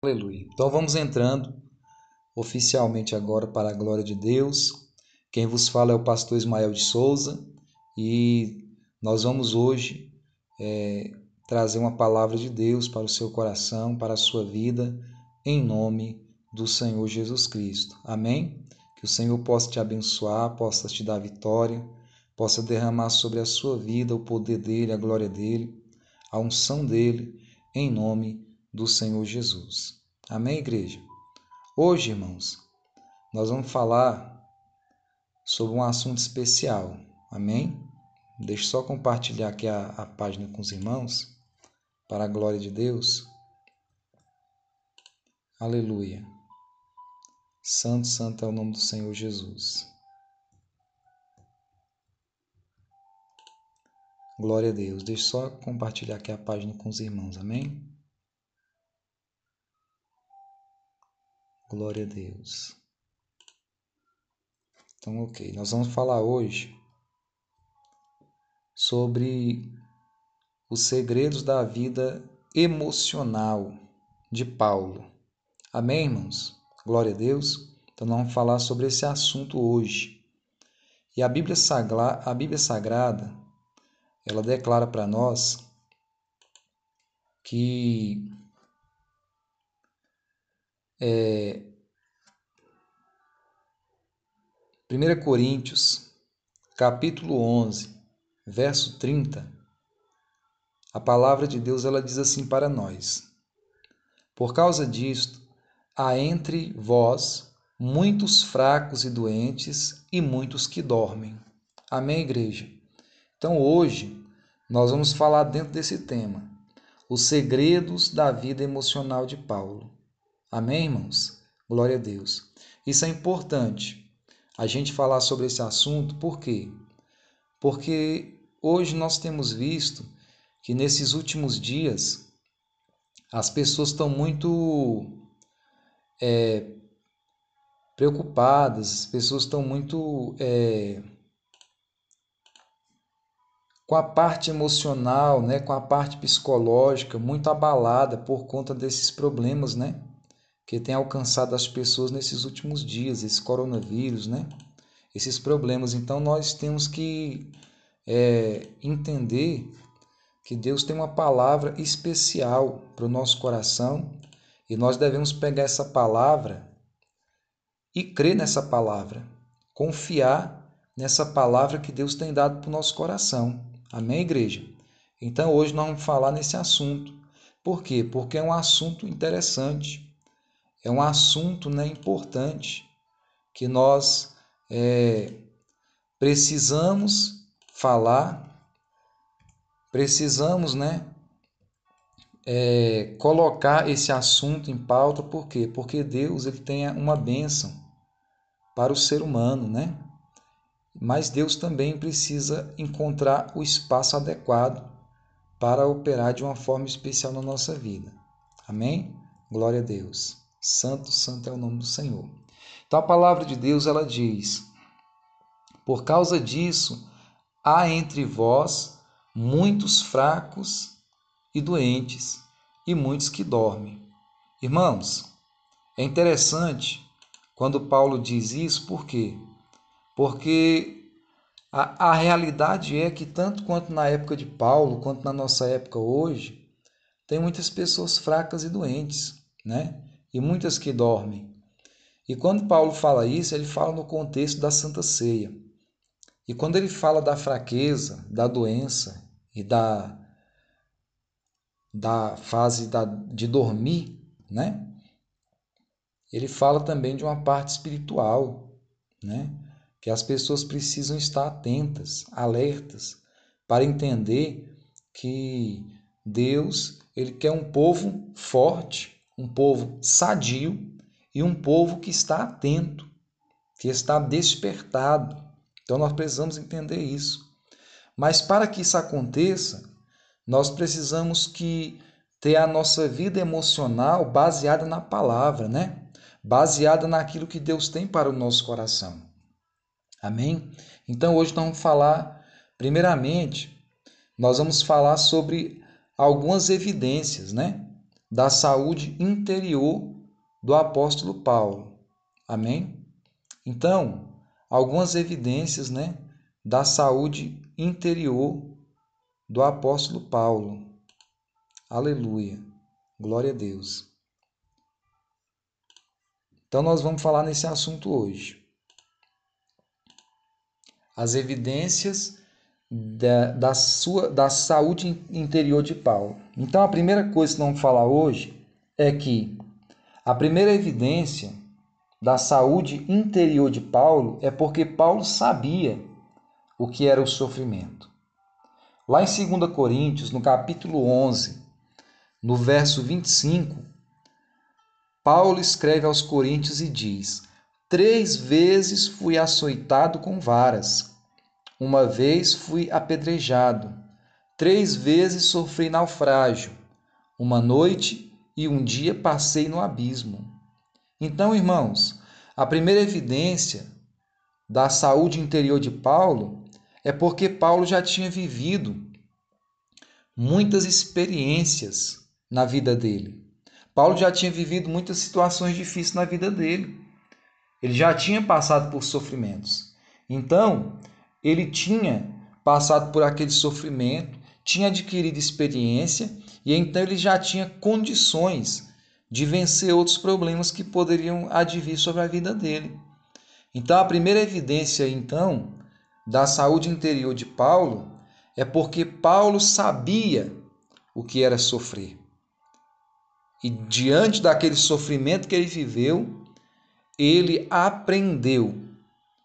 Aleluia. Então vamos entrando oficialmente agora para a glória de Deus. Quem vos fala é o pastor Ismael de Souza e nós vamos hoje é, trazer uma palavra de Deus para o seu coração, para a sua vida, em nome do Senhor Jesus Cristo. Amém? Que o Senhor possa te abençoar, possa te dar vitória, possa derramar sobre a sua vida o poder dele, a glória dele, a unção dele, em nome de do Senhor Jesus. Amém, igreja? Hoje, irmãos, nós vamos falar sobre um assunto especial. Amém? Deixa eu só compartilhar aqui a, a página com os irmãos, para a glória de Deus. Aleluia. Santo, santo é o nome do Senhor Jesus. Glória a Deus. Deixa eu só compartilhar aqui a página com os irmãos. Amém? Glória a Deus. Então, ok. Nós vamos falar hoje sobre os segredos da vida emocional de Paulo. Amém, irmãos? Glória a Deus. Então, nós vamos falar sobre esse assunto hoje. E a Bíblia, Sagrada, a Bíblia Sagrada, ela declara para nós que é, 1 Coríntios, capítulo 11, verso 30, a palavra de Deus ela diz assim para nós: Por causa disto, há entre vós muitos fracos e doentes e muitos que dormem. Amém, igreja? Então hoje nós vamos falar dentro desse tema, os segredos da vida emocional de Paulo. Amém, irmãos? Glória a Deus. Isso é importante a gente falar sobre esse assunto, por quê? Porque hoje nós temos visto que nesses últimos dias as pessoas estão muito é, preocupadas, as pessoas estão muito é, com a parte emocional, né, com a parte psicológica muito abalada por conta desses problemas, né? Que tem alcançado as pessoas nesses últimos dias, esse coronavírus, né? Esses problemas. Então nós temos que é, entender que Deus tem uma palavra especial para o nosso coração e nós devemos pegar essa palavra e crer nessa palavra, confiar nessa palavra que Deus tem dado para o nosso coração. Amém, igreja? Então hoje nós vamos falar nesse assunto. Por quê? Porque é um assunto interessante é um assunto né, importante que nós é, precisamos falar, precisamos né, é, colocar esse assunto em pauta, por quê? Porque Deus ele tem uma bênção para o ser humano, né? Mas Deus também precisa encontrar o espaço adequado para operar de uma forma especial na nossa vida. Amém? Glória a Deus. Santo, santo é o nome do Senhor. Então a palavra de Deus ela diz: Por causa disso, há entre vós muitos fracos e doentes, e muitos que dormem. Irmãos, é interessante quando Paulo diz isso, por quê? Porque a, a realidade é que, tanto quanto na época de Paulo, quanto na nossa época hoje, tem muitas pessoas fracas e doentes, né? E muitas que dormem. E quando Paulo fala isso, ele fala no contexto da Santa Ceia. E quando ele fala da fraqueza, da doença e da, da fase da, de dormir, né? Ele fala também de uma parte espiritual, né? Que as pessoas precisam estar atentas, alertas, para entender que Deus ele quer um povo forte, um povo sadio e um povo que está atento, que está despertado. Então nós precisamos entender isso. Mas para que isso aconteça, nós precisamos que ter a nossa vida emocional baseada na palavra, né? Baseada naquilo que Deus tem para o nosso coração. Amém? Então hoje nós vamos falar, primeiramente, nós vamos falar sobre algumas evidências, né? Da saúde interior do apóstolo Paulo. Amém? Então, algumas evidências, né, da saúde interior do apóstolo Paulo. Aleluia. Glória a Deus. Então nós vamos falar nesse assunto hoje. As evidências da, da, sua, da saúde interior de Paulo. Então a primeira coisa que vamos falar hoje é que a primeira evidência da saúde interior de Paulo é porque Paulo sabia o que era o sofrimento. Lá em 2 Coríntios, no capítulo 11, no verso 25, Paulo escreve aos Coríntios e diz: Três vezes fui açoitado com varas, uma vez fui apedrejado, três vezes sofri naufrágio, uma noite e um dia passei no abismo. Então, irmãos, a primeira evidência da saúde interior de Paulo é porque Paulo já tinha vivido muitas experiências na vida dele. Paulo já tinha vivido muitas situações difíceis na vida dele. Ele já tinha passado por sofrimentos. Então, ele tinha passado por aquele sofrimento, tinha adquirido experiência e então ele já tinha condições de vencer outros problemas que poderiam advir sobre a vida dele. Então, a primeira evidência então da saúde interior de Paulo é porque Paulo sabia o que era sofrer. E diante daquele sofrimento que ele viveu, ele aprendeu,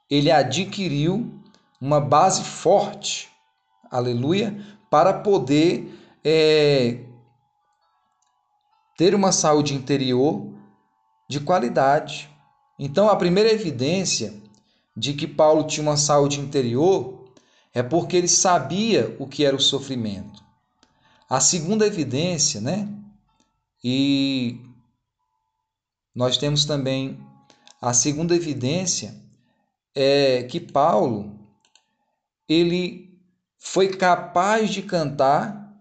ele adquiriu uma base forte, aleluia, para poder é, ter uma saúde interior de qualidade. Então, a primeira evidência de que Paulo tinha uma saúde interior é porque ele sabia o que era o sofrimento. A segunda evidência, né, e nós temos também a segunda evidência é que Paulo ele foi capaz de cantar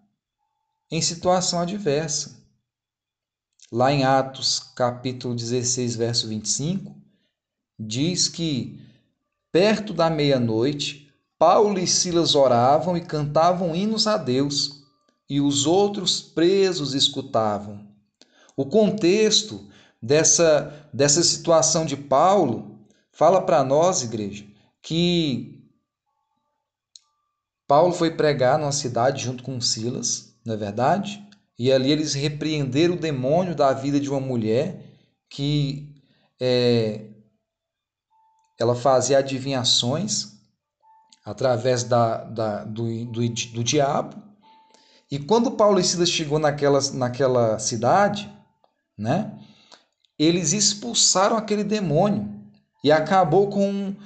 em situação adversa. Lá em Atos, capítulo 16, verso 25, diz que perto da meia-noite, Paulo e Silas oravam e cantavam hinos a Deus, e os outros presos escutavam. O contexto dessa, dessa situação de Paulo fala para nós, igreja, que Paulo foi pregar numa cidade junto com Silas, não é verdade? E ali eles repreenderam o demônio da vida de uma mulher que é, ela fazia adivinhações através da, da do, do, do diabo. E quando Paulo e Silas chegou naquela, naquela cidade, né? Eles expulsaram aquele demônio e acabou com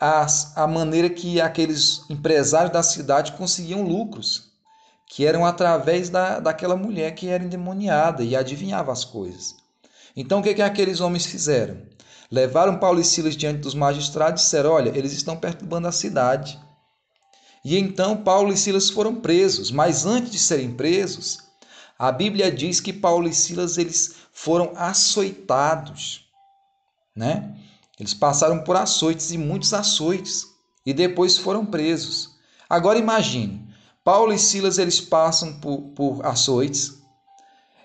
a, a maneira que aqueles empresários da cidade conseguiam lucros, que eram através da, daquela mulher que era endemoniada e adivinhava as coisas. Então o que, que aqueles homens fizeram? Levaram Paulo e Silas diante dos magistrados e disseram: Olha, eles estão perturbando a cidade. E então Paulo e Silas foram presos, mas antes de serem presos, a Bíblia diz que Paulo e Silas eles foram açoitados, né? Eles passaram por açoites e muitos açoites e depois foram presos. Agora imagine, Paulo e Silas eles passam por, por açoites,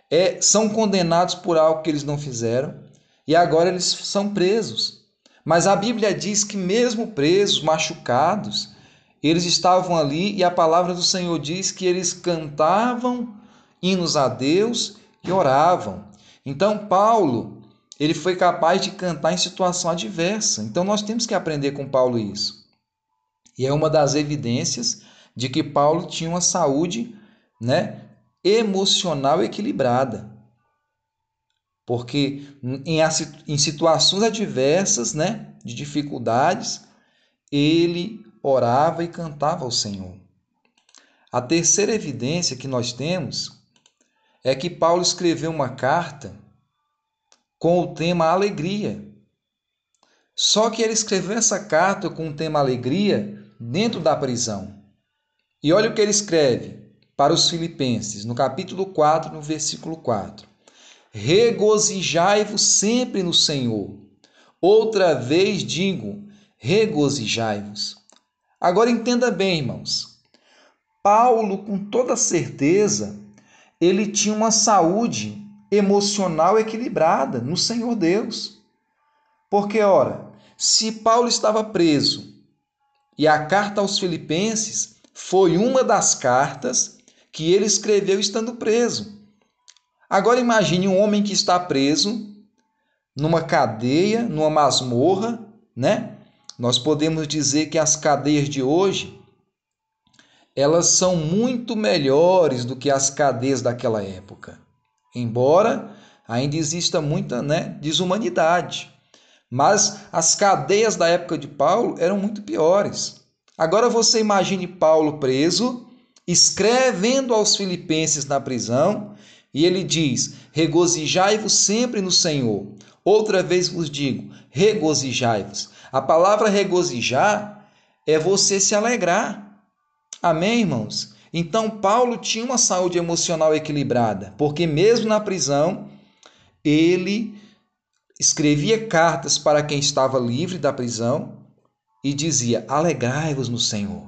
é, são condenados por algo que eles não fizeram e agora eles são presos. Mas a Bíblia diz que mesmo presos, machucados, eles estavam ali e a palavra do Senhor diz que eles cantavam hinos a Deus e oravam. Então, Paulo, ele foi capaz de cantar em situação adversa. Então, nós temos que aprender com Paulo isso. E é uma das evidências de que Paulo tinha uma saúde né, emocional equilibrada. Porque em, em situações adversas, né, de dificuldades, ele orava e cantava ao Senhor. A terceira evidência que nós temos é que Paulo escreveu uma carta com o tema alegria. Só que ele escreveu essa carta com o tema alegria dentro da prisão. E olha o que ele escreve para os filipenses, no capítulo 4, no versículo 4. regozijai-vos sempre no Senhor. Outra vez digo, regozijai-vos. Agora entenda bem, irmãos. Paulo, com toda certeza, ele tinha uma saúde emocional equilibrada no Senhor Deus. Porque, ora, se Paulo estava preso e a carta aos Filipenses foi uma das cartas que ele escreveu estando preso. Agora imagine um homem que está preso numa cadeia, numa masmorra, né? Nós podemos dizer que as cadeias de hoje elas são muito melhores do que as cadeias daquela época. Embora ainda exista muita né, desumanidade. Mas as cadeias da época de Paulo eram muito piores. Agora você imagine Paulo preso, escrevendo aos filipenses na prisão, e ele diz: Regozijai-vos sempre no Senhor. Outra vez vos digo: regozijai-vos. A palavra regozijar é você se alegrar. Amém, irmãos? Então, Paulo tinha uma saúde emocional equilibrada, porque mesmo na prisão, ele escrevia cartas para quem estava livre da prisão e dizia: Alegrai-vos no Senhor.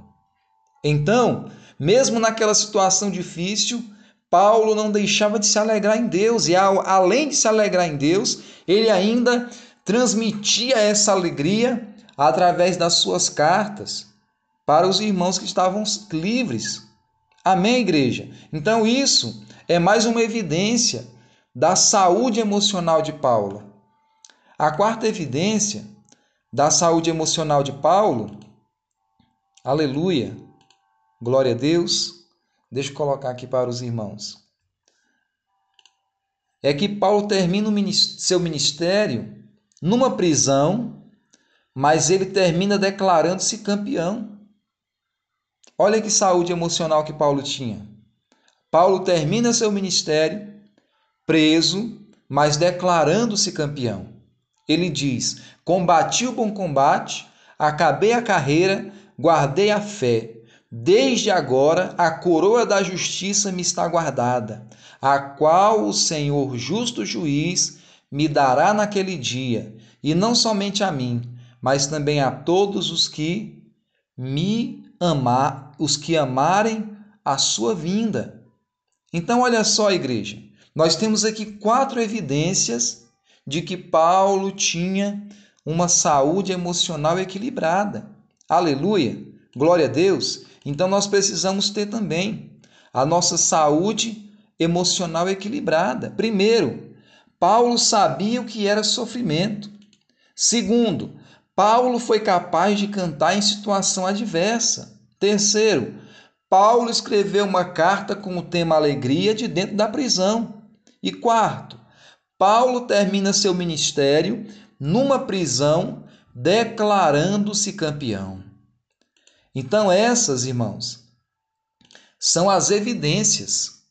Então, mesmo naquela situação difícil, Paulo não deixava de se alegrar em Deus, e além de se alegrar em Deus, ele ainda transmitia essa alegria através das suas cartas para os irmãos que estavam livres. Amém, igreja? Então, isso é mais uma evidência da saúde emocional de Paulo. A quarta evidência da saúde emocional de Paulo, aleluia, glória a Deus. Deixa eu colocar aqui para os irmãos. É que Paulo termina seu ministério numa prisão, mas ele termina declarando-se campeão. Olha que saúde emocional que Paulo tinha. Paulo termina seu ministério preso, mas declarando-se campeão. Ele diz: Combati o bom combate, acabei a carreira, guardei a fé. Desde agora a coroa da justiça me está guardada, a qual o Senhor justo juiz me dará naquele dia, e não somente a mim, mas também a todos os que me amar, os que amarem a sua vinda. Então olha só, igreja, nós temos aqui quatro evidências de que Paulo tinha uma saúde emocional equilibrada. Aleluia! Glória a Deus! Então nós precisamos ter também a nossa saúde emocional equilibrada. Primeiro, Paulo sabia o que era sofrimento. Segundo, Paulo foi capaz de cantar em situação adversa. Terceiro, Paulo escreveu uma carta com o tema alegria de dentro da prisão. E quarto, Paulo termina seu ministério numa prisão declarando-se campeão. Então, essas, irmãos, são as evidências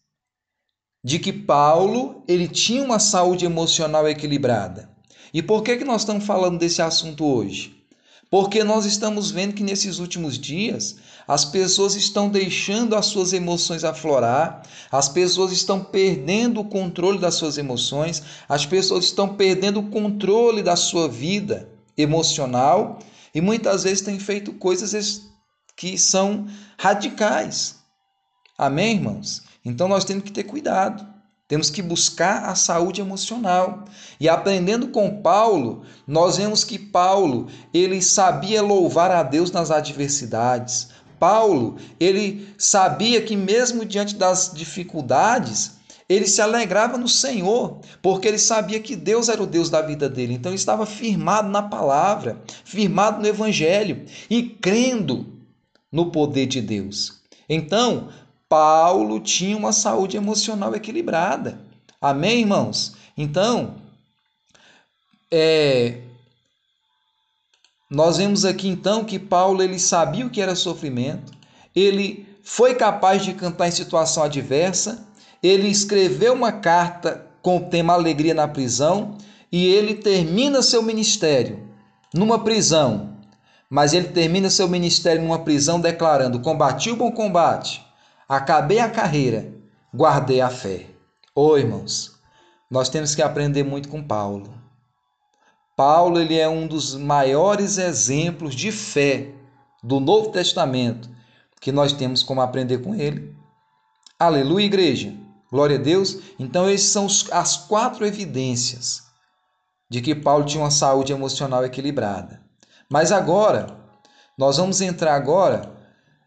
de que Paulo ele tinha uma saúde emocional equilibrada. E por que, que nós estamos falando desse assunto hoje? Porque nós estamos vendo que nesses últimos dias as pessoas estão deixando as suas emoções aflorar, as pessoas estão perdendo o controle das suas emoções, as pessoas estão perdendo o controle da sua vida emocional e muitas vezes têm feito coisas que são radicais. Amém, irmãos? Então nós temos que ter cuidado. Temos que buscar a saúde emocional. E aprendendo com Paulo, nós vemos que Paulo, ele sabia louvar a Deus nas adversidades. Paulo, ele sabia que mesmo diante das dificuldades, ele se alegrava no Senhor, porque ele sabia que Deus era o Deus da vida dele. Então ele estava firmado na palavra, firmado no evangelho e crendo no poder de Deus. Então, Paulo tinha uma saúde emocional equilibrada. Amém, irmãos? Então, é, nós vemos aqui então que Paulo ele sabia o que era sofrimento, ele foi capaz de cantar em situação adversa, ele escreveu uma carta com o tema Alegria na prisão e ele termina seu ministério numa prisão mas ele termina seu ministério numa prisão declarando: Combati o bom combate, acabei a carreira, guardei a fé. Ô oh, irmãos, nós temos que aprender muito com Paulo. Paulo ele é um dos maiores exemplos de fé do Novo Testamento que nós temos como aprender com ele. Aleluia, igreja. Glória a Deus. Então, essas são as quatro evidências de que Paulo tinha uma saúde emocional equilibrada. Mas agora, nós vamos entrar agora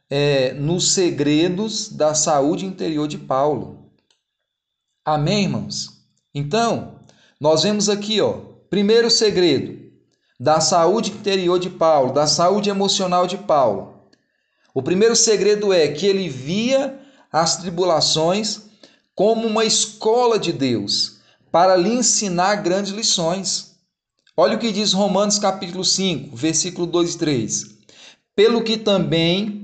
é, nos segredos da saúde interior de Paulo. Amém, irmãos? Então, nós vemos aqui, ó, primeiro segredo da saúde interior de Paulo, da saúde emocional de Paulo. O primeiro segredo é que ele via as tribulações como uma escola de Deus para lhe ensinar grandes lições. Olha o que diz Romanos capítulo 5, versículo 2 e 3. Pelo que também,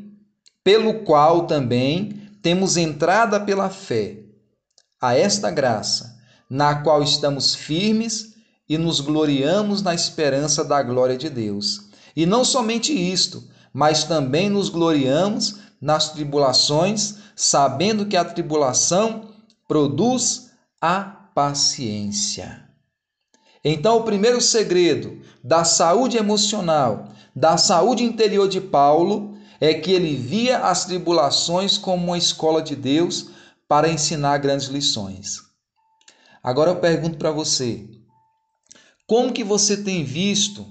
pelo qual também temos entrada pela fé a esta graça, na qual estamos firmes e nos gloriamos na esperança da glória de Deus. E não somente isto, mas também nos gloriamos nas tribulações, sabendo que a tribulação produz a paciência. Então, o primeiro segredo da saúde emocional, da saúde interior de Paulo, é que ele via as tribulações como uma escola de Deus para ensinar grandes lições. Agora eu pergunto para você: como que você tem visto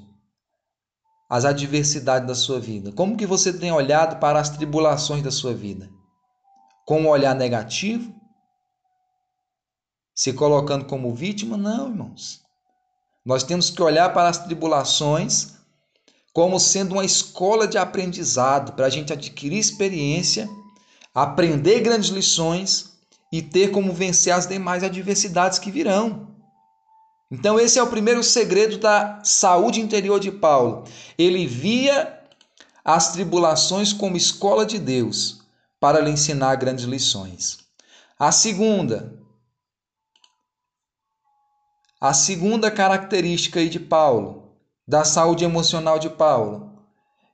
as adversidades da sua vida? Como que você tem olhado para as tribulações da sua vida? Com um olhar negativo? Se colocando como vítima? Não, irmãos. Nós temos que olhar para as tribulações como sendo uma escola de aprendizado para a gente adquirir experiência, aprender grandes lições e ter como vencer as demais adversidades que virão. Então, esse é o primeiro segredo da saúde interior de Paulo. Ele via as tribulações como escola de Deus para lhe ensinar grandes lições. A segunda, a segunda característica de Paulo, da saúde emocional de Paulo,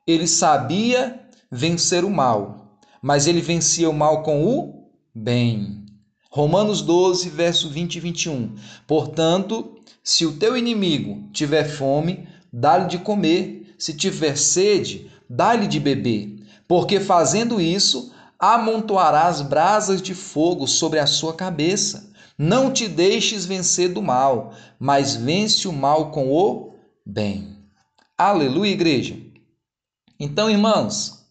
ele sabia vencer o mal, mas ele vencia o mal com o bem. Romanos 12, verso 20 e 21. Portanto, se o teu inimigo tiver fome, dá-lhe de comer, se tiver sede, dá-lhe de beber, porque fazendo isso, amontoarás brasas de fogo sobre a sua cabeça. Não te deixes vencer do mal, mas vence o mal com o bem. Aleluia, igreja. Então, irmãos,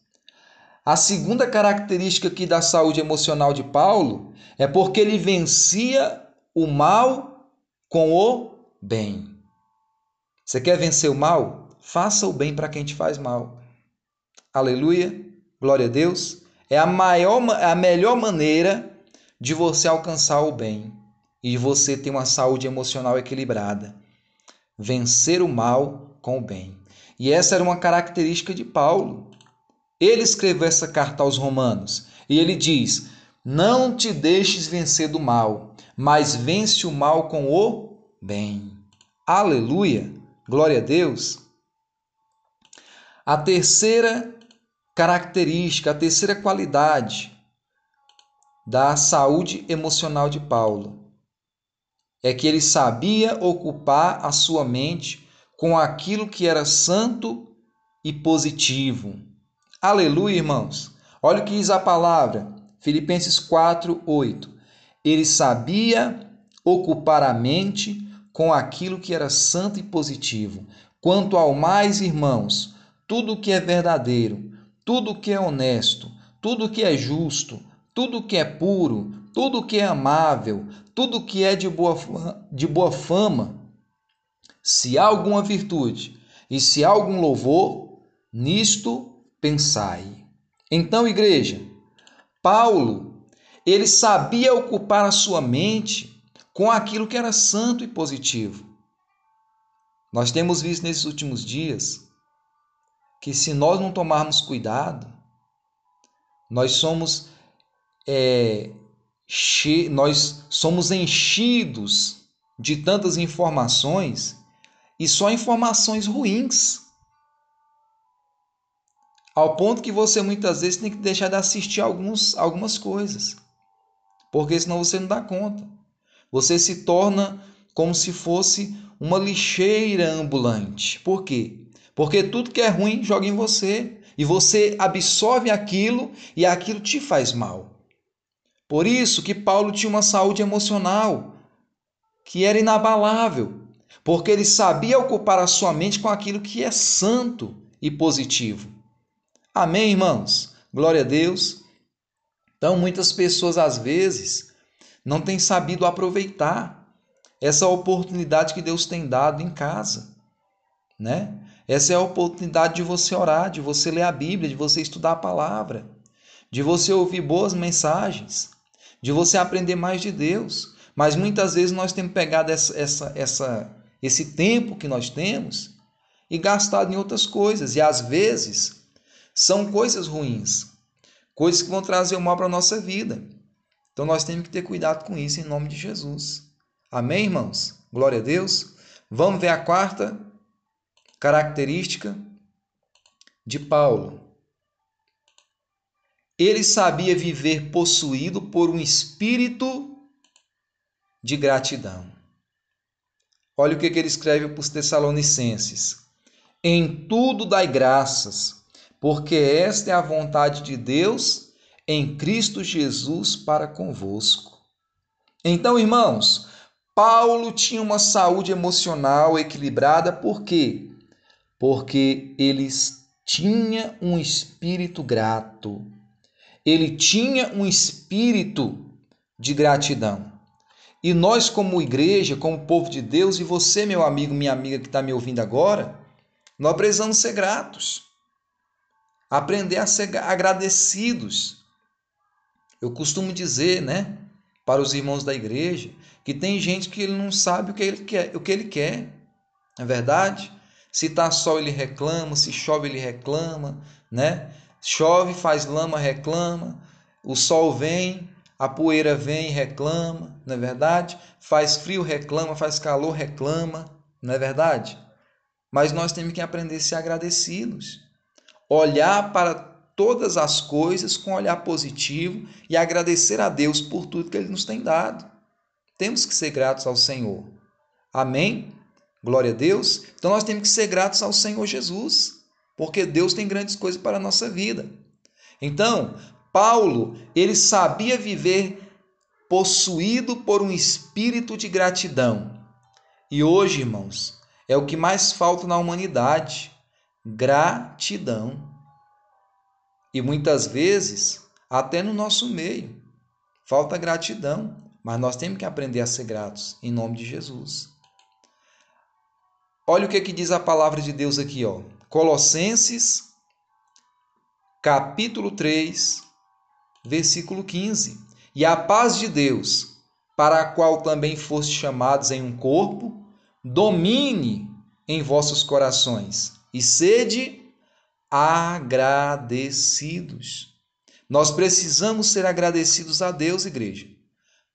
a segunda característica aqui da saúde emocional de Paulo é porque ele vencia o mal com o bem. Você quer vencer o mal? Faça o bem para quem te faz mal. Aleluia, glória a Deus. É a, maior, a melhor maneira de você alcançar o bem e você ter uma saúde emocional equilibrada. Vencer o mal com o bem. E essa era uma característica de Paulo. Ele escreveu essa carta aos Romanos e ele diz: Não te deixes vencer do mal, mas vence o mal com o bem. Aleluia! Glória a Deus! A terceira característica, a terceira qualidade da saúde emocional de Paulo é que ele sabia ocupar a sua mente com aquilo que era santo e positivo. Aleluia, irmãos! Olha o que diz a palavra, Filipenses 4, 8. Ele sabia ocupar a mente com aquilo que era santo e positivo. Quanto ao mais, irmãos, tudo que é verdadeiro, tudo que é honesto, tudo que é justo, tudo que é puro, tudo que é amável, tudo que é de boa, de boa fama, se há alguma virtude e se há algum louvor, nisto pensai. Então, igreja, Paulo, ele sabia ocupar a sua mente com aquilo que era santo e positivo. Nós temos visto nesses últimos dias que se nós não tomarmos cuidado, nós somos é, nós somos enchidos de tantas informações e só informações ruins. Ao ponto que você muitas vezes tem que deixar de assistir alguns, algumas coisas. Porque senão você não dá conta. Você se torna como se fosse uma lixeira ambulante. Por quê? Porque tudo que é ruim joga em você e você absorve aquilo e aquilo te faz mal. Por isso que Paulo tinha uma saúde emocional que era inabalável, porque ele sabia ocupar a sua mente com aquilo que é santo e positivo. Amém, irmãos? Glória a Deus. Então, muitas pessoas às vezes não têm sabido aproveitar essa oportunidade que Deus tem dado em casa, né? Essa é a oportunidade de você orar, de você ler a Bíblia, de você estudar a palavra, de você ouvir boas mensagens, de você aprender mais de Deus. Mas muitas vezes nós temos pegado essa, essa, essa, esse tempo que nós temos e gastado em outras coisas. E às vezes são coisas ruins, coisas que vão trazer o mal para a nossa vida. Então nós temos que ter cuidado com isso em nome de Jesus. Amém, irmãos? Glória a Deus. Vamos ver a quarta característica de Paulo. Ele sabia viver possuído por um espírito de gratidão. Olha o que ele escreve para os Tessalonicenses: Em tudo dai graças, porque esta é a vontade de Deus em Cristo Jesus para convosco. Então, irmãos, Paulo tinha uma saúde emocional equilibrada, por quê? porque eles tinha um espírito grato. Ele tinha um espírito de gratidão. E nós, como igreja, como povo de Deus, e você, meu amigo, minha amiga que está me ouvindo agora, nós precisamos ser gratos. Aprender a ser agradecidos. Eu costumo dizer, né, para os irmãos da igreja, que tem gente que ele não sabe o que ele quer, o que ele quer. Não é verdade? Se está sol, ele reclama, se chove, ele reclama, né? Chove, faz lama, reclama. O sol vem, a poeira vem, reclama, não é verdade? Faz frio, reclama, faz calor, reclama, não é verdade? Mas nós temos que aprender a ser agradecidos. Olhar para todas as coisas com um olhar positivo e agradecer a Deus por tudo que Ele nos tem dado. Temos que ser gratos ao Senhor. Amém? Glória a Deus. Então nós temos que ser gratos ao Senhor Jesus, porque Deus tem grandes coisas para a nossa vida. Então, Paulo, ele sabia viver possuído por um espírito de gratidão. E hoje, irmãos, é o que mais falta na humanidade: gratidão. E muitas vezes, até no nosso meio, falta gratidão, mas nós temos que aprender a ser gratos em nome de Jesus. Olha o que, que diz a palavra de Deus aqui, ó. Colossenses, capítulo 3, versículo 15. E a paz de Deus, para a qual também foste chamados em um corpo, domine em vossos corações e sede agradecidos. Nós precisamos ser agradecidos a Deus, igreja,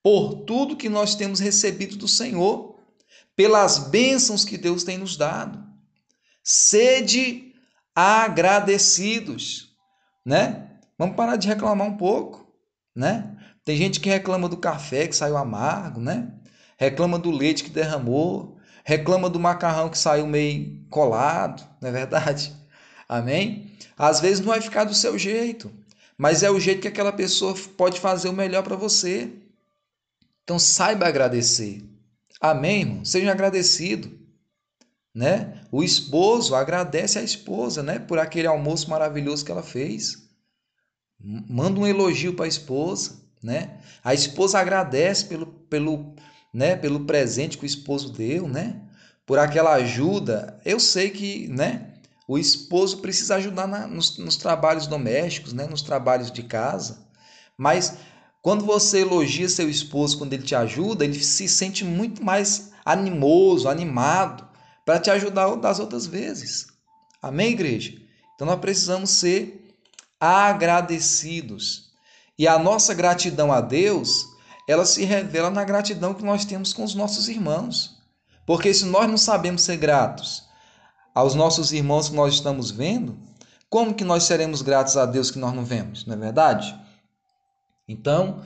por tudo que nós temos recebido do Senhor pelas bênçãos que Deus tem nos dado. Sede agradecidos, né? Vamos parar de reclamar um pouco, né? Tem gente que reclama do café que saiu amargo, né? Reclama do leite que derramou, reclama do macarrão que saiu meio colado, não é verdade? Amém? Às vezes não vai ficar do seu jeito, mas é o jeito que aquela pessoa pode fazer o melhor para você. Então saiba agradecer. Amém, irmão? Seja agradecido. Né? O esposo agradece a esposa, né, por aquele almoço maravilhoso que ela fez. Manda um elogio para a esposa, né? A esposa agradece pelo, pelo, né, pelo presente que o esposo deu, né? Por aquela ajuda. Eu sei que, né, o esposo precisa ajudar na, nos, nos trabalhos domésticos, né, nos trabalhos de casa. Mas quando você elogia seu esposo, quando ele te ajuda, ele se sente muito mais animoso, animado para te ajudar das outras vezes. Amém, igreja? Então nós precisamos ser agradecidos. E a nossa gratidão a Deus, ela se revela na gratidão que nós temos com os nossos irmãos. Porque se nós não sabemos ser gratos aos nossos irmãos que nós estamos vendo, como que nós seremos gratos a Deus que nós não vemos, não é verdade? Então,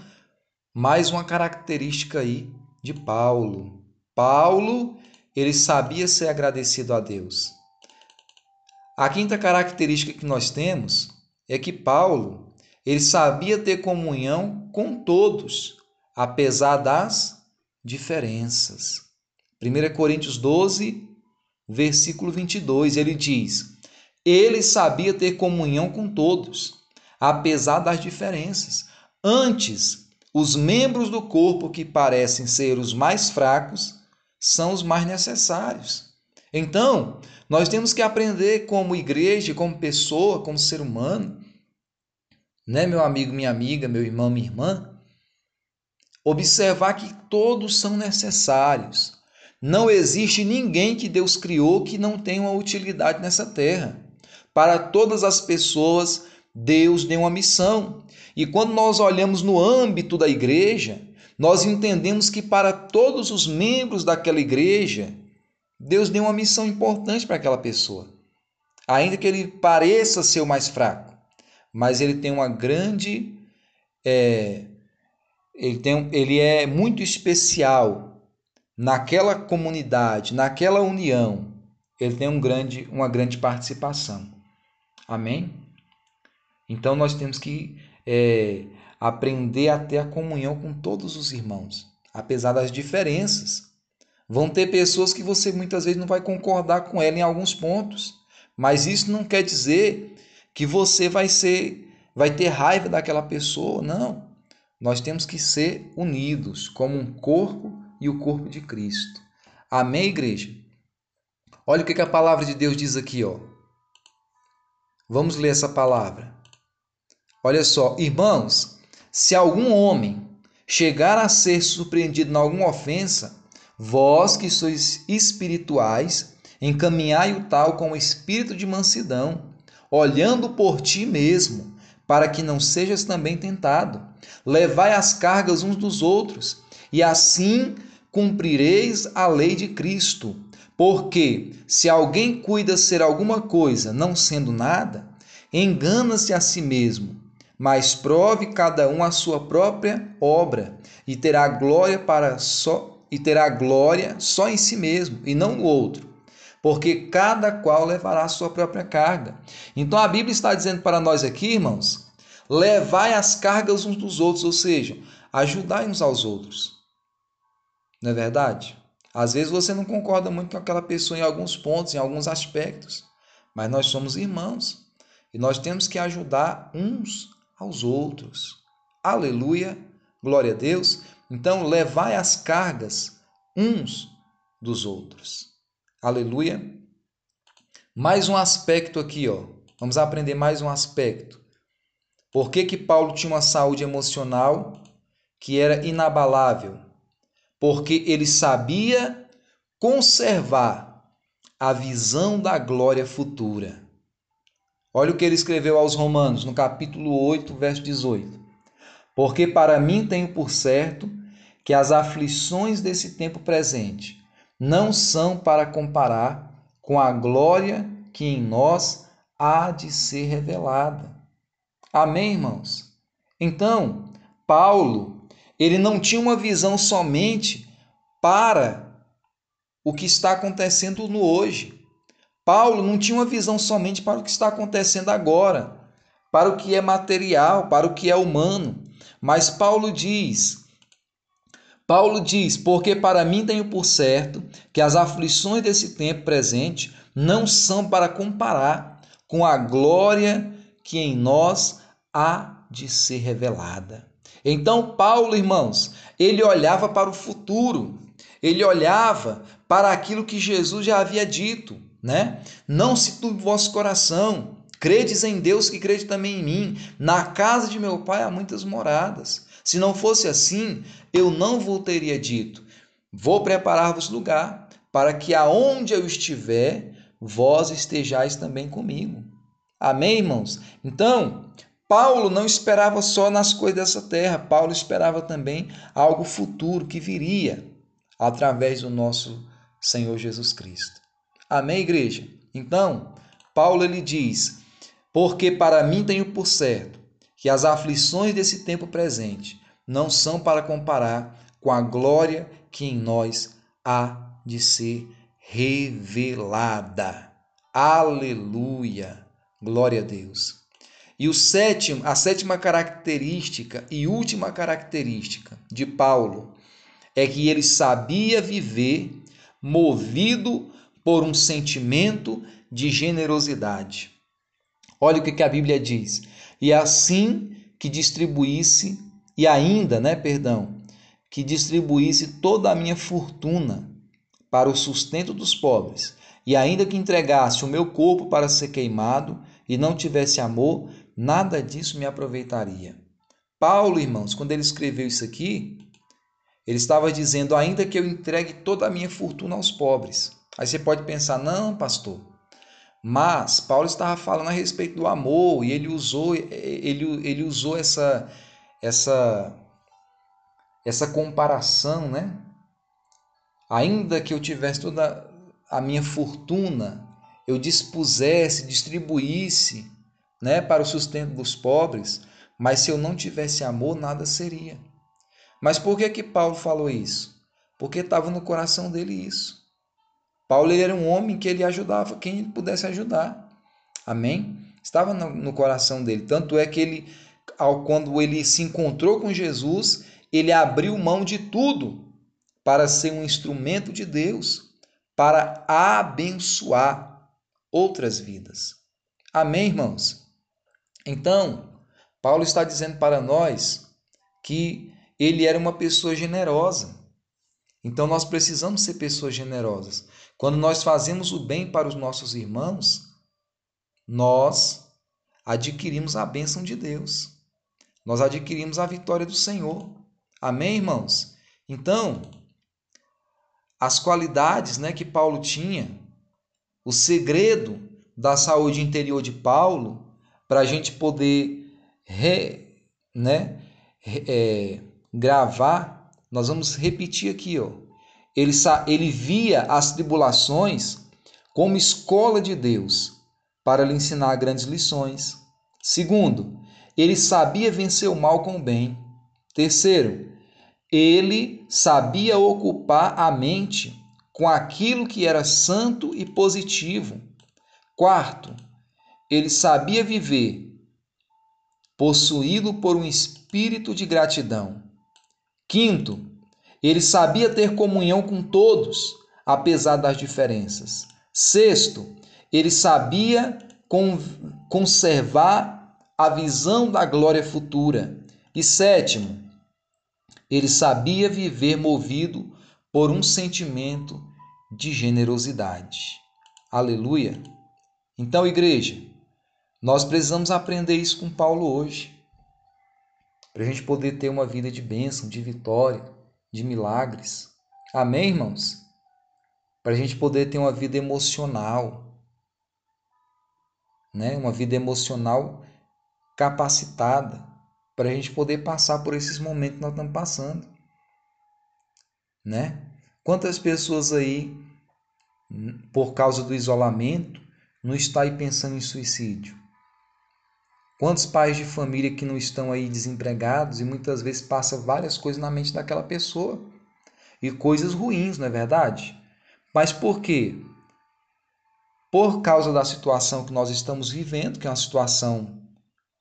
mais uma característica aí de Paulo. Paulo, ele sabia ser agradecido a Deus. A quinta característica que nós temos é que Paulo, ele sabia ter comunhão com todos, apesar das diferenças. 1 Coríntios 12, versículo 22, ele diz: Ele sabia ter comunhão com todos, apesar das diferenças. Antes, os membros do corpo que parecem ser os mais fracos são os mais necessários. Então, nós temos que aprender como igreja, como pessoa, como ser humano, né, meu amigo, minha amiga, meu irmão, minha irmã, observar que todos são necessários. Não existe ninguém que Deus criou que não tenha uma utilidade nessa terra. Para todas as pessoas, Deus deu uma missão. E quando nós olhamos no âmbito da igreja, nós entendemos que para todos os membros daquela igreja, Deus deu uma missão importante para aquela pessoa. Ainda que ele pareça ser o mais fraco, mas ele tem uma grande. É, ele, tem, ele é muito especial naquela comunidade, naquela união. Ele tem um grande, uma grande participação. Amém? Então nós temos que é, aprender a ter a comunhão com todos os irmãos, apesar das diferenças. Vão ter pessoas que você muitas vezes não vai concordar com ela em alguns pontos, mas isso não quer dizer que você vai ser, vai ter raiva daquela pessoa, não. Nós temos que ser unidos como um corpo e o corpo de Cristo. Amém, igreja? Olha o que a palavra de Deus diz aqui, ó. Vamos ler essa palavra. Olha só, irmãos, se algum homem chegar a ser surpreendido em alguma ofensa, Vós que sois espirituais, encaminhai o tal com o espírito de mansidão, olhando por ti mesmo, para que não sejas também tentado. Levai as cargas uns dos outros, e assim cumprireis a lei de Cristo. Porque se alguém cuida ser alguma coisa, não sendo nada, engana-se a si mesmo, mas prove cada um a sua própria obra, e terá glória para só e terá glória só em si mesmo e não no outro, porque cada qual levará a sua própria carga. Então a Bíblia está dizendo para nós aqui, irmãos, levai as cargas uns dos outros, ou seja, ajudai uns aos outros. Não é verdade? Às vezes você não concorda muito com aquela pessoa em alguns pontos, em alguns aspectos, mas nós somos irmãos e nós temos que ajudar uns aos outros. Aleluia, glória a Deus. Então, levai as cargas uns dos outros. Aleluia. Mais um aspecto aqui, ó. Vamos aprender mais um aspecto. Por que, que Paulo tinha uma saúde emocional que era inabalável? Porque ele sabia conservar a visão da glória futura. Olha o que ele escreveu aos Romanos, no capítulo 8, verso 18. Porque para mim tenho por certo que as aflições desse tempo presente não são para comparar com a glória que em nós há de ser revelada. Amém, irmãos? Então, Paulo, ele não tinha uma visão somente para o que está acontecendo no hoje. Paulo não tinha uma visão somente para o que está acontecendo agora, para o que é material, para o que é humano. Mas Paulo diz: Paulo diz: Porque para mim tenho por certo que as aflições desse tempo presente não são para comparar com a glória que em nós há de ser revelada. Então, Paulo, irmãos, ele olhava para o futuro, ele olhava para aquilo que Jesus já havia dito, né? Não se turbe vosso coração, Credes em Deus que crede também em mim. Na casa de meu pai há muitas moradas. Se não fosse assim, eu não vos teria dito: Vou preparar-vos lugar, para que aonde eu estiver, vós estejais também comigo. Amém, irmãos? Então, Paulo não esperava só nas coisas dessa terra, Paulo esperava também algo futuro que viria através do nosso Senhor Jesus Cristo. Amém, igreja? Então, Paulo ele diz: porque para mim tenho por certo que as aflições desse tempo presente não são para comparar com a glória que em nós há de ser revelada. Aleluia! Glória a Deus. E o sétimo, a sétima característica e última característica de Paulo é que ele sabia viver movido por um sentimento de generosidade. Olha o que a Bíblia diz. E assim que distribuísse, e ainda, né, perdão, que distribuísse toda a minha fortuna para o sustento dos pobres, e ainda que entregasse o meu corpo para ser queimado e não tivesse amor, nada disso me aproveitaria. Paulo, irmãos, quando ele escreveu isso aqui, ele estava dizendo: ainda que eu entregue toda a minha fortuna aos pobres. Aí você pode pensar: não, pastor, mas Paulo estava falando a respeito do amor e ele usou, ele, ele usou essa, essa, essa comparação, né? Ainda que eu tivesse toda a minha fortuna, eu dispusesse, distribuísse, né, para o sustento dos pobres, mas se eu não tivesse amor, nada seria. Mas por que que Paulo falou isso? Porque estava no coração dele isso. Paulo ele era um homem que ele ajudava quem ele pudesse ajudar. Amém? Estava no, no coração dele. Tanto é que ele, ao, quando ele se encontrou com Jesus, ele abriu mão de tudo para ser um instrumento de Deus, para abençoar outras vidas. Amém, irmãos? Então, Paulo está dizendo para nós que ele era uma pessoa generosa. Então, nós precisamos ser pessoas generosas. Quando nós fazemos o bem para os nossos irmãos, nós adquirimos a bênção de Deus. Nós adquirimos a vitória do Senhor. Amém, irmãos? Então, as qualidades né, que Paulo tinha, o segredo da saúde interior de Paulo, para a gente poder re, né, é, gravar, nós vamos repetir aqui, ó. Ele, ele via as tribulações como escola de Deus para lhe ensinar grandes lições. Segundo, ele sabia vencer o mal com o bem. Terceiro, ele sabia ocupar a mente com aquilo que era santo e positivo. Quarto, ele sabia viver possuído por um espírito de gratidão. Quinto, ele sabia ter comunhão com todos, apesar das diferenças. Sexto, ele sabia conservar a visão da glória futura. E sétimo, ele sabia viver movido por um sentimento de generosidade. Aleluia! Então, igreja, nós precisamos aprender isso com Paulo hoje, para a gente poder ter uma vida de bênção, de vitória, de milagres. Amém, irmãos? Para a gente poder ter uma vida emocional, né? Uma vida emocional capacitada para a gente poder passar por esses momentos que nós estamos passando, né? Quantas pessoas aí, por causa do isolamento, não está aí pensando em suicídio? Quantos pais de família que não estão aí desempregados e muitas vezes passa várias coisas na mente daquela pessoa e coisas ruins, não é verdade? Mas por quê? Por causa da situação que nós estamos vivendo, que é uma situação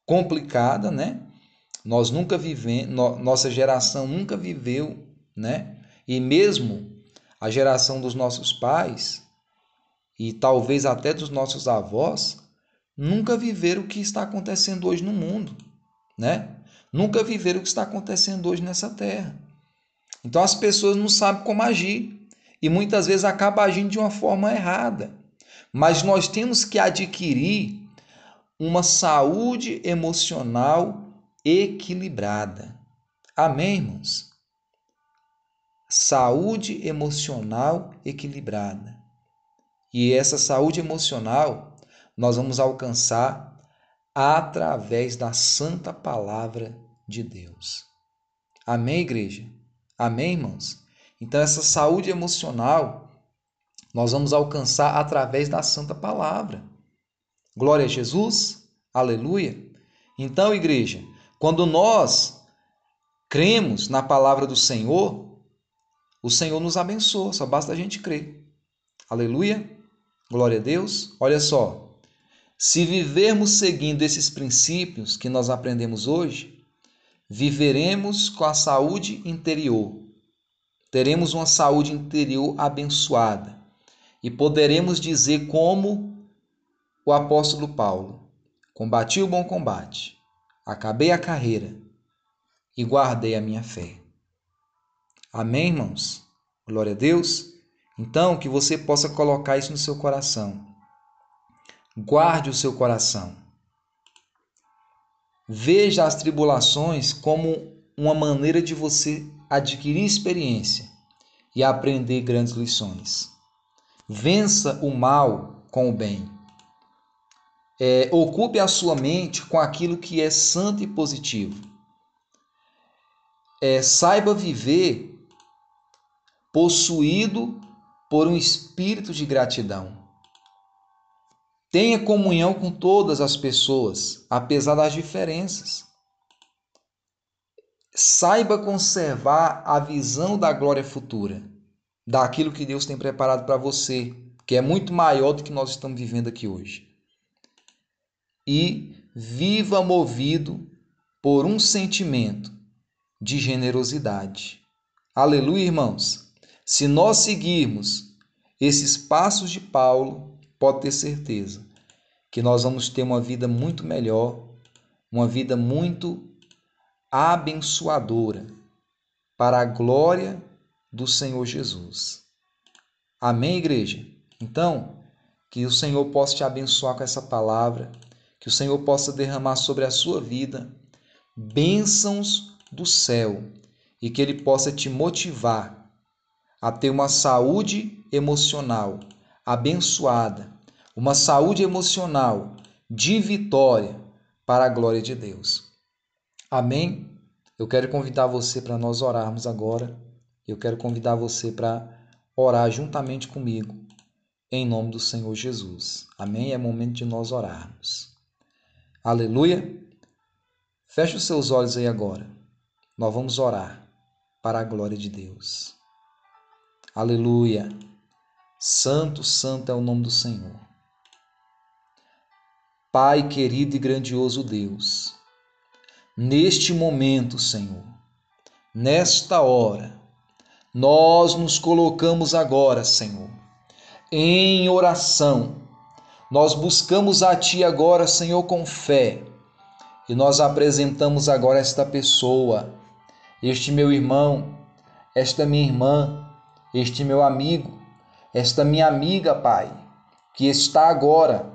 complicada, né? Nós nunca vivemos, nossa geração nunca viveu, né? E mesmo a geração dos nossos pais e talvez até dos nossos avós nunca viveram o que está acontecendo hoje no mundo, né? Nunca viveram o que está acontecendo hoje nessa terra. Então as pessoas não sabem como agir e muitas vezes acabam agindo de uma forma errada. Mas nós temos que adquirir uma saúde emocional equilibrada. Amém, irmãos? Saúde emocional equilibrada. E essa saúde emocional nós vamos alcançar através da santa palavra de Deus. Amém, igreja? Amém, irmãos? Então, essa saúde emocional nós vamos alcançar através da santa palavra. Glória a Jesus, aleluia. Então, igreja, quando nós cremos na palavra do Senhor, o Senhor nos abençoa, só basta a gente crer. Aleluia. Glória a Deus. Olha só. Se vivermos seguindo esses princípios que nós aprendemos hoje, viveremos com a saúde interior. Teremos uma saúde interior abençoada e poderemos dizer como o apóstolo Paulo: Combati o bom combate, acabei a carreira e guardei a minha fé. Amém, irmãos? Glória a Deus. Então, que você possa colocar isso no seu coração. Guarde o seu coração. Veja as tribulações como uma maneira de você adquirir experiência e aprender grandes lições. Vença o mal com o bem. É, ocupe a sua mente com aquilo que é santo e positivo. É, saiba viver possuído por um espírito de gratidão. Tenha comunhão com todas as pessoas, apesar das diferenças. Saiba conservar a visão da glória futura, daquilo que Deus tem preparado para você, que é muito maior do que nós estamos vivendo aqui hoje. E viva movido por um sentimento de generosidade. Aleluia, irmãos. Se nós seguirmos esses passos de Paulo, pode ter certeza que nós vamos ter uma vida muito melhor, uma vida muito abençoadora para a glória do Senhor Jesus. Amém, igreja? Então, que o Senhor possa te abençoar com essa palavra, que o Senhor possa derramar sobre a sua vida bênçãos do céu e que Ele possa te motivar a ter uma saúde emocional abençoada, uma saúde emocional de vitória para a glória de Deus. Amém? Eu quero convidar você para nós orarmos agora. Eu quero convidar você para orar juntamente comigo, em nome do Senhor Jesus. Amém? É momento de nós orarmos. Aleluia. Feche os seus olhos aí agora. Nós vamos orar para a glória de Deus. Aleluia. Santo, santo é o nome do Senhor. Pai querido e grandioso Deus, neste momento, Senhor, nesta hora, nós nos colocamos agora, Senhor, em oração. Nós buscamos a Ti agora, Senhor, com fé. E nós apresentamos agora esta pessoa, este meu irmão, esta minha irmã, este meu amigo, esta minha amiga, Pai, que está agora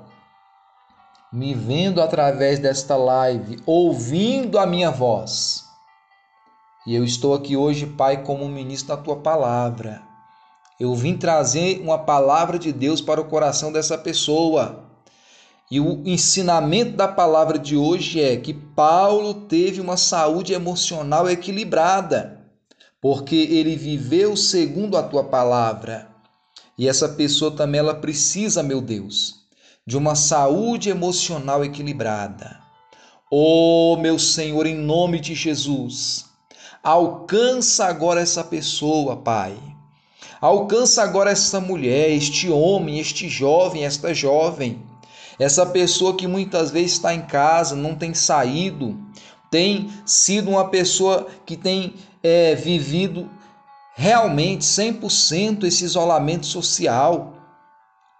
me vendo através desta live, ouvindo a minha voz. E eu estou aqui hoje, Pai, como ministro da tua palavra. Eu vim trazer uma palavra de Deus para o coração dessa pessoa. E o ensinamento da palavra de hoje é que Paulo teve uma saúde emocional equilibrada, porque ele viveu segundo a tua palavra. E essa pessoa também ela precisa, meu Deus, de uma saúde emocional equilibrada. Oh, meu Senhor, em nome de Jesus, alcança agora essa pessoa, Pai. Alcança agora essa mulher, este homem, este jovem, esta jovem, essa pessoa que muitas vezes está em casa, não tem saído, tem sido uma pessoa que tem é, vivido realmente 100% esse isolamento social.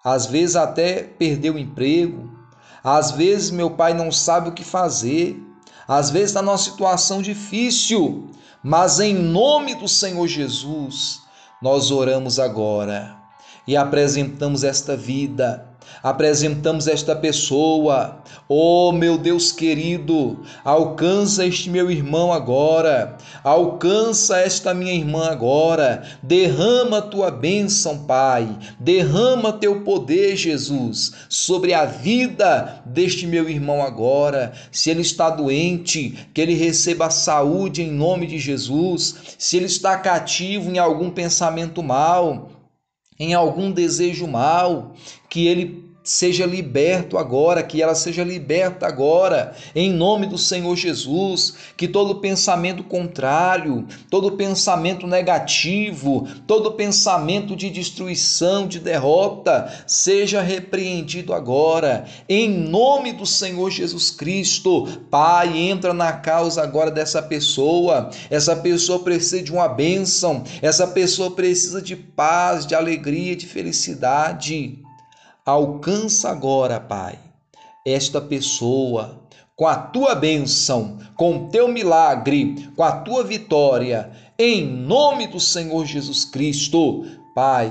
Às vezes até perdeu o emprego, às vezes meu pai não sabe o que fazer, às vezes está numa situação difícil, mas em nome do Senhor Jesus, nós oramos agora e apresentamos esta vida apresentamos esta pessoa. Oh, meu Deus querido, alcança este meu irmão agora, alcança esta minha irmã agora, derrama tua bênção, Pai, derrama teu poder, Jesus, sobre a vida deste meu irmão agora. Se ele está doente, que ele receba saúde em nome de Jesus. Se ele está cativo em algum pensamento mal, em algum desejo mal, que ele seja liberto agora, que ela seja liberta agora, em nome do Senhor Jesus, que todo pensamento contrário, todo pensamento negativo, todo pensamento de destruição, de derrota, seja repreendido agora, em nome do Senhor Jesus Cristo. Pai, entra na causa agora dessa pessoa, essa pessoa precisa de uma bênção, essa pessoa precisa de paz, de alegria, de felicidade. Alcança agora, Pai, esta pessoa com a tua bênção, com o teu milagre, com a tua vitória, em nome do Senhor Jesus Cristo. Pai,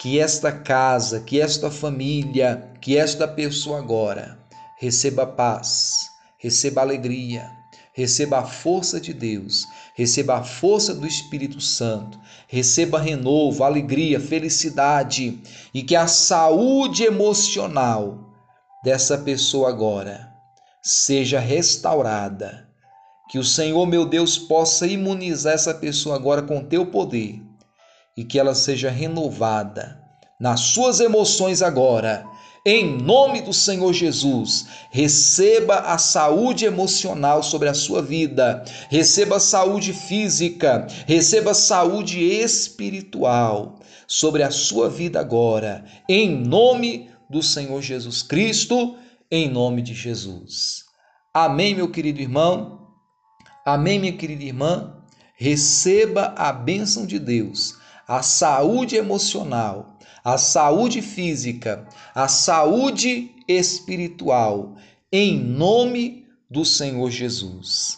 que esta casa, que esta família, que esta pessoa agora receba paz, receba alegria, receba a força de Deus, receba a força do Espírito Santo, receba renovo, alegria, felicidade. E que a saúde emocional dessa pessoa agora seja restaurada. Que o Senhor, meu Deus, possa imunizar essa pessoa agora com teu poder. E que ela seja renovada nas suas emoções agora em nome do Senhor Jesus, receba a saúde emocional sobre a sua vida, receba a saúde física, receba a saúde espiritual sobre a sua vida agora, em nome do Senhor Jesus Cristo, em nome de Jesus. Amém, meu querido irmão. Amém, minha querida irmã. Receba a bênção de Deus, a saúde emocional a saúde física, a saúde espiritual, em nome do Senhor Jesus.